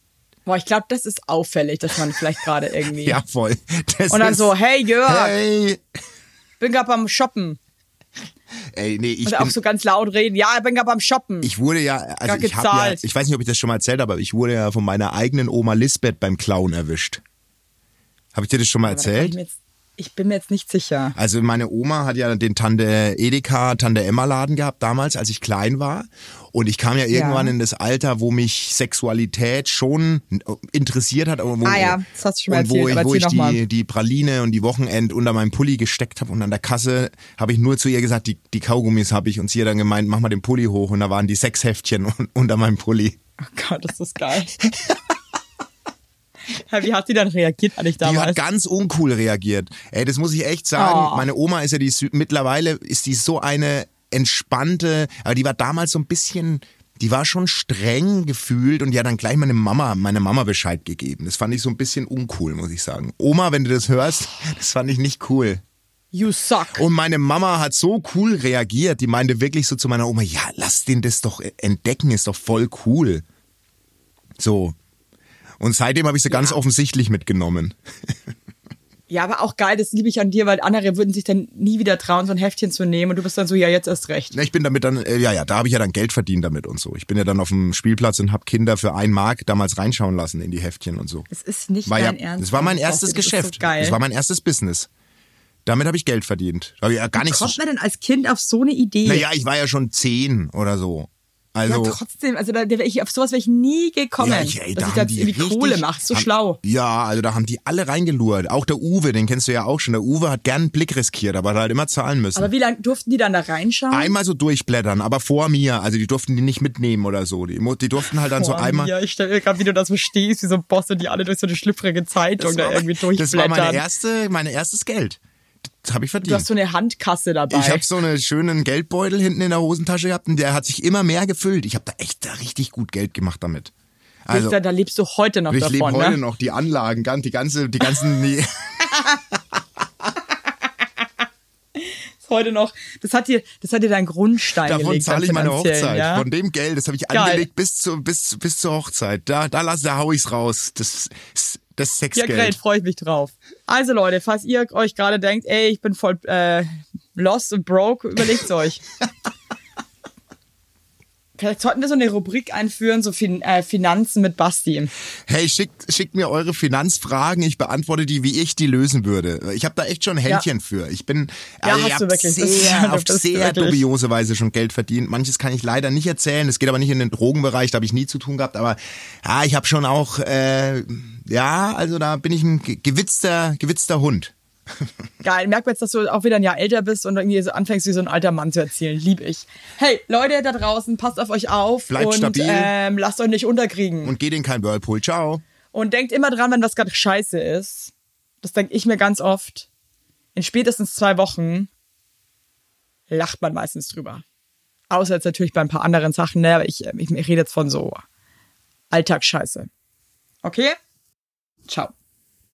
Boah, ich glaube, das ist auffällig, dass man vielleicht gerade irgendwie. (laughs) ja voll. Das Und dann so, hey Jörg, Hey, bin gerade beim Shoppen. ey, nee, ich Und auch bin, so ganz laut reden. Ja, ich bin gerade beim Shoppen. ich wurde ja, also ich habe ja, ich weiß nicht, ob ich das schon mal erzählt habe, aber ich wurde ja von meiner eigenen Oma Lisbeth beim Klauen erwischt. Habe ich dir das schon mal Aber erzählt? Jetzt, ich bin mir jetzt nicht sicher. Also meine Oma hat ja den Tante Edeka, Tante Emma Laden gehabt damals, als ich klein war. Und ich kam ja irgendwann Ja. in das Alter, wo mich Sexualität schon interessiert hat. Wo, Ah ja, das hast du schon mal und wo erzählt, ich, wo ich die, die Praline und die Wochenend unter meinem Pulli gesteckt habe und an der Kasse habe ich nur zu ihr gesagt, die, die Kaugummis habe ich und sie hat dann gemeint, mach mal den Pulli hoch und da waren die sechs Heftchen (laughs) un- unter meinem Pulli. Oh Gott, ist das geil. (laughs) (laughs) Wie hat sie dann reagiert eigentlich Die hat damals? ganz uncool reagiert. Ey, das muss ich echt sagen. Oh. Meine Oma ist ja die mittlerweile ist die so eine entspannte, aber die war damals so ein bisschen, die war schon streng gefühlt und die hat dann gleich meine Mama, meine Mama Bescheid gegeben. Das fand ich so ein bisschen uncool, muss ich sagen. Oma, wenn du das hörst, (laughs) das fand ich nicht cool. You suck. Und meine Mama hat so cool reagiert, die meinte wirklich so zu meiner Oma, ja, lass den das doch entdecken, ist doch voll cool. So. Und seitdem habe ich sie ganz offensichtlich mitgenommen. Ja, aber auch geil, das liebe ich an dir, weil andere würden sich dann nie wieder trauen, so ein Heftchen zu nehmen und du bist dann so, ja, jetzt erst recht. Ich bin damit dann, äh, ja, ja, da habe ich ja dann Geld verdient damit und so. Ich bin ja dann auf dem Spielplatz und habe Kinder für ein Mark damals reinschauen lassen in die Heftchen und so. Es ist nicht War ja, dein Ernst. das war mein Das erstes so Geschäft. geil. Das war mein erstes Business. Damit habe ich Geld verdient. Aber ja gar nicht so. Kommt man denn als Kind auf so eine Idee? Naja, ich war ja schon zehn oder so. Also ja, trotzdem, also da, da wär ich, auf sowas wäre ich nie gekommen, Ja, ich, ey, dass da ich da jetzt irgendwie richtig- Kohle mache. So haben- schlau. Ja, also da haben die alle reingelurrt. Auch der Uwe, den kennst du ja auch schon. Der Uwe hat gern einen Blick riskiert, aber hat halt immer zahlen müssen. Aber wie lange durften die dann da reinschauen? einmal so durchblättern, aber vor mir. Also die durften die nicht mitnehmen oder so. Die, die durften halt dann so Boah, einmal. Mia, ich stelle mir gerade, wie du da so stehst, wie so ein Boss und die alle durch so eine schlüpfrige Zeitung da war- irgendwie das war durchblättern. meine erste, mein erstes Geld. Habe ich du verdient. hast so eine Handkasse dabei. Ich habe so einen schönen Geldbeutel hinten in der Hosentasche gehabt und der hat sich immer mehr gefüllt. Ich habe da echt da richtig gut Geld gemacht damit. Also da, da lebst du heute noch ich lebe davon, heute ne? noch die Anlagen, die ganze, die ganzen. (laughs) Die heute noch, das hat dir, das hat dir dein Grundstein Davon gelegt. zahle ich meine Hochzeit. Ja? Von dem Geld, das habe ich Geil. angelegt bis, zu, bis, bis zur Hochzeit. Da, da, lass, da hau ich's raus. Das, das Ja, Sexgeld. great, freue ich mich drauf. Also Leute, falls ihr euch gerade denkt, ey, ich bin voll äh, lost und broke, überlegt's euch. (laughs) Vielleicht sollten wir so eine Rubrik einführen, so fin äh, Finanzen mit Basti. Hey, schickt, schickt mir eure Finanzfragen. Ich beantworte die, wie ich die lösen würde. Ich habe da echt schon ein Händchen für. Ich bin Ja, also ich hab sehr, auf sehr wirklich. dubiose Weise schon Geld verdient. Manches kann ich leider nicht erzählen. Das geht aber nicht in den Drogenbereich. Da habe ich nie zu tun gehabt. Aber ja, ich habe schon auch, äh, ja, also da bin ich ein ge- gewitzter, gewitzter Hund. (laughs) Geil, merkt man jetzt, dass du auch wieder ein Jahr älter bist und irgendwie so anfängst, wie so ein alter Mann zu erzählen. Lieb ich. Hey, Leute da draußen, passt auf euch auf Bleibt und stabil. Ähm, lasst euch nicht unterkriegen. Und geht in kein Whirlpool. Ciao. Und denkt immer dran, wenn was gerade scheiße ist. Das denke ich mir ganz oft. In spätestens zwei Wochen lacht man meistens drüber. Außer jetzt natürlich bei ein paar anderen Sachen, ne? Aber ich, ich, ich rede jetzt von so Alltagsscheiße. Okay? Ciao.